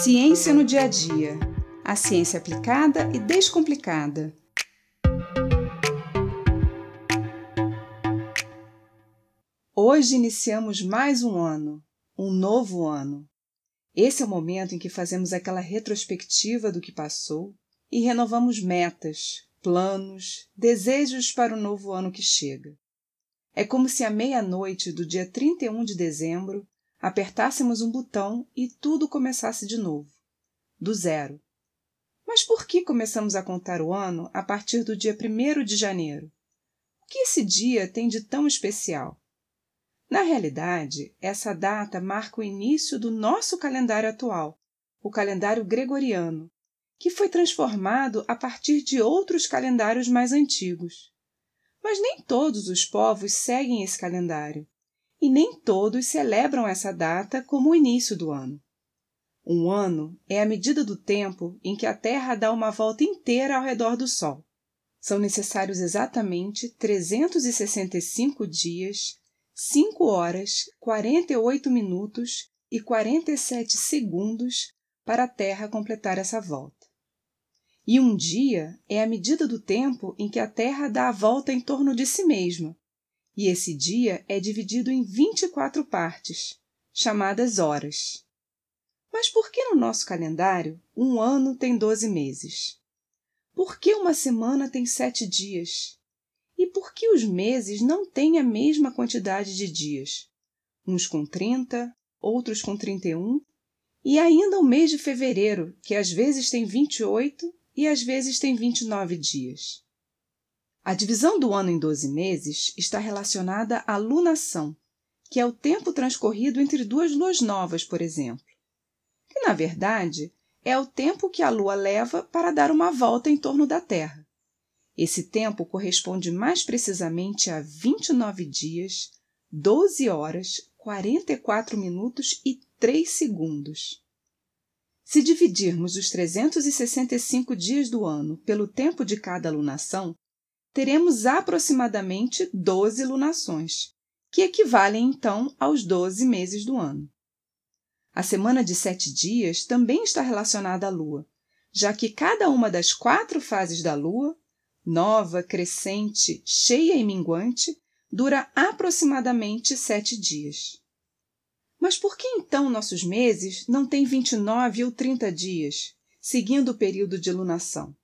Ciência no dia a dia. A ciência aplicada e descomplicada. Hoje iniciamos mais um ano, um novo ano. Esse é o momento em que fazemos aquela retrospectiva do que passou e renovamos metas, planos, desejos para o novo ano que chega. É como se à meia-noite do dia 31 de dezembro apertássemos um botão e tudo começasse de novo, do zero. Mas por que começamos a contar o ano a partir do dia 1 de janeiro? O que esse dia tem de tão especial? Na realidade, essa data marca o início do nosso calendário atual, o calendário gregoriano, que foi transformado a partir de outros calendários mais antigos. Mas nem todos os povos seguem esse calendário e nem todos celebram essa data como o início do ano. Um ano é a medida do tempo em que a Terra dá uma volta inteira ao redor do Sol. São necessários exatamente 365 dias, 5 horas, 48 minutos e 47 segundos para a Terra completar essa volta. E um dia é a medida do tempo em que a Terra dá a volta em torno de si mesma, e esse dia é dividido em 24 partes, chamadas horas. Mas por que no nosso calendário um ano tem 12 meses? Por que uma semana tem sete dias? E por que os meses não têm a mesma quantidade de dias? Uns com 30, outros com 31, e ainda o mês de fevereiro, que às vezes tem 28 e às vezes tem 29 dias. A divisão do ano em 12 meses está relacionada à lunação, que é o tempo transcorrido entre duas luas novas, por exemplo. Que, na verdade, é o tempo que a Lua leva para dar uma volta em torno da Terra. Esse tempo corresponde mais precisamente a 29 dias, 12 horas, 44 minutos e 3 segundos. Se dividirmos os 365 dias do ano pelo tempo de cada lunação, teremos aproximadamente 12 lunações, que equivalem então aos 12 meses do ano. A semana de sete dias também está relacionada à Lua, já que cada uma das quatro fases da Lua, nova, crescente, cheia e minguante, dura aproximadamente sete dias. Mas por que então nossos meses não têm 29 ou 30 dias, seguindo o período de lunação?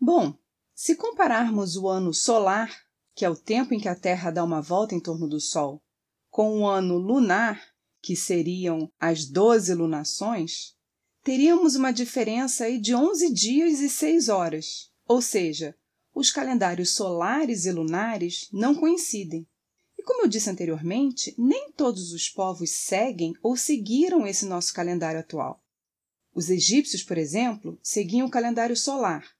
Bom, se compararmos o ano solar, que é o tempo em que a Terra dá uma volta em torno do Sol, com o ano lunar, que seriam as 12 lunações, teríamos uma diferença de 11 dias e 6 horas, ou seja, os calendários solares e lunares não coincidem. E como eu disse anteriormente, nem todos os povos seguem ou seguiram esse nosso calendário atual. Os egípcios, por exemplo, seguiam o calendário solar,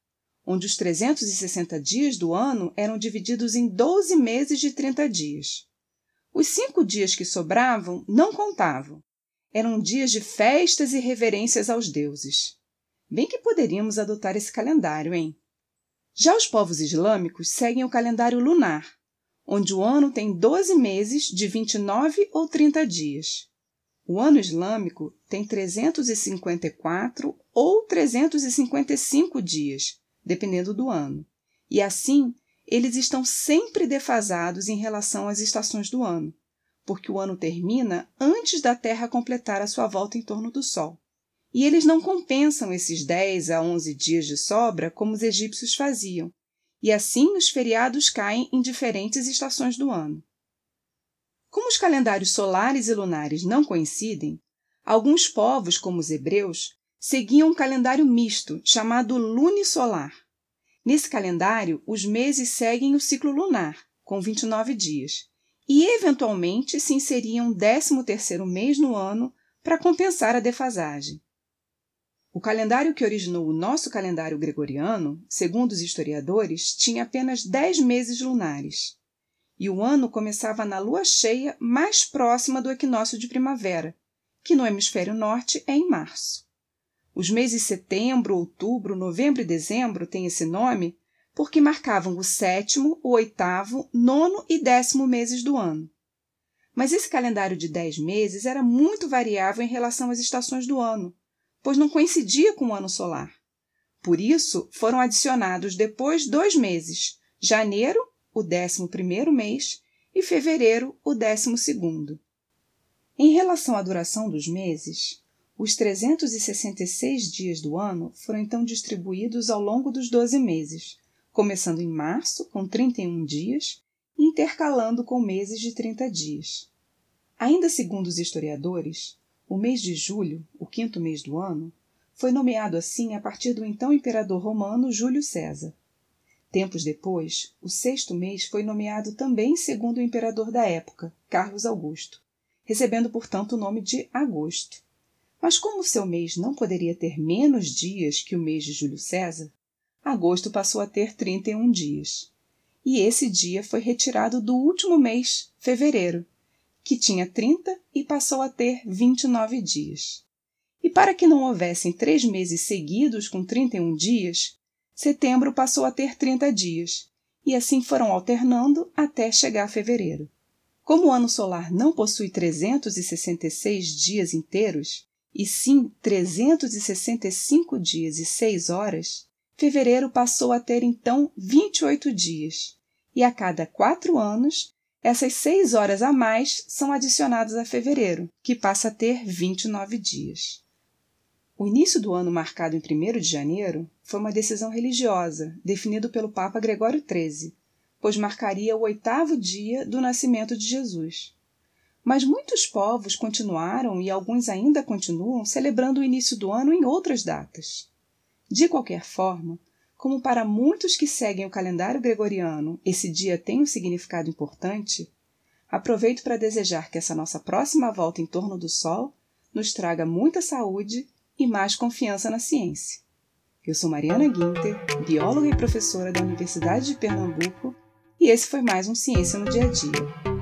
onde os 360 dias do ano eram divididos em 12 meses de 30 dias. Os cinco dias que sobravam não contavam. Eram dias de festas e reverências aos deuses. Bem que poderíamos adotar esse calendário, hein? Já os povos islâmicos seguem o calendário lunar, onde o ano tem 12 meses de 29 ou 30 dias. O ano islâmico tem 354 ou 355 dias, dependendo do ano. E assim, eles estão sempre defasados em relação às estações do ano, porque o ano termina antes da Terra completar a sua volta em torno do Sol. E eles não compensam esses 10 a 11 dias de sobra como os egípcios faziam, e assim os feriados caem em diferentes estações do ano. Como os calendários solares e lunares não coincidem, alguns povos, como os hebreus, seguiam um calendário misto chamado lunisolar. Nesse calendário, os meses seguem o ciclo lunar, com 29 dias, e eventualmente se inseriam um 13º mês no ano para compensar a defasagem. O calendário que originou o nosso calendário gregoriano, segundo os historiadores, tinha apenas 10 meses lunares. E o ano começava na lua cheia mais próxima do equinócio de primavera, que no hemisfério norte é em março. Os meses setembro, outubro, novembro e dezembro têm esse nome porque marcavam o sétimo, o oitavo, nono e décimo meses do ano. Mas esse calendário de dez meses era muito variável em relação às estações do ano, pois não coincidia com o ano solar. Por isso, foram adicionados depois dois meses: janeiro, o décimo primeiro mês, e fevereiro, o décimo segundo. Em relação à duração dos meses, os 366 dias do ano foram então distribuídos ao longo dos 12 meses, começando em março, com 31 dias, e intercalando com meses de 30 dias. Ainda segundo os historiadores, o mês de julho, o quinto mês do ano, foi nomeado assim a partir do então imperador romano Júlio César. Tempos depois, o sexto mês foi nomeado também segundo o imperador da época, Carlos Augusto, recebendo portanto o nome de agosto. Mas como seu mês não poderia ter menos dias que o mês de Júlio César, agosto passou a ter 31 dias. E esse dia foi retirado do último mês, fevereiro, que tinha 30 e passou a ter 29 dias. E para que não houvessem três meses seguidos com 31 dias, setembro passou a ter 30 dias, e assim foram alternando até chegar a fevereiro. Como o ano solar não possui 366 dias inteiros, e sim 365 dias e 6 horas, fevereiro passou a ter então 28 dias, e a cada quatro anos, essas 6 horas a mais são adicionadas a fevereiro, que passa a ter 29 dias. O início do ano marcado em 1 de janeiro foi uma decisão religiosa, definida pelo Papa Gregório XIII, pois marcaria o oitavo dia do nascimento de Jesus. Mas muitos povos continuaram e alguns ainda continuam celebrando o início do ano em outras datas. De qualquer forma, como para muitos que seguem o calendário gregoriano esse dia tem um significado importante, aproveito para desejar que essa nossa próxima volta em torno do Sol nos traga muita saúde e mais confiança na ciência. Eu sou Mariana Guinter, bióloga e professora da Universidade de Pernambuco e esse foi mais um Ciência no Dia a Dia.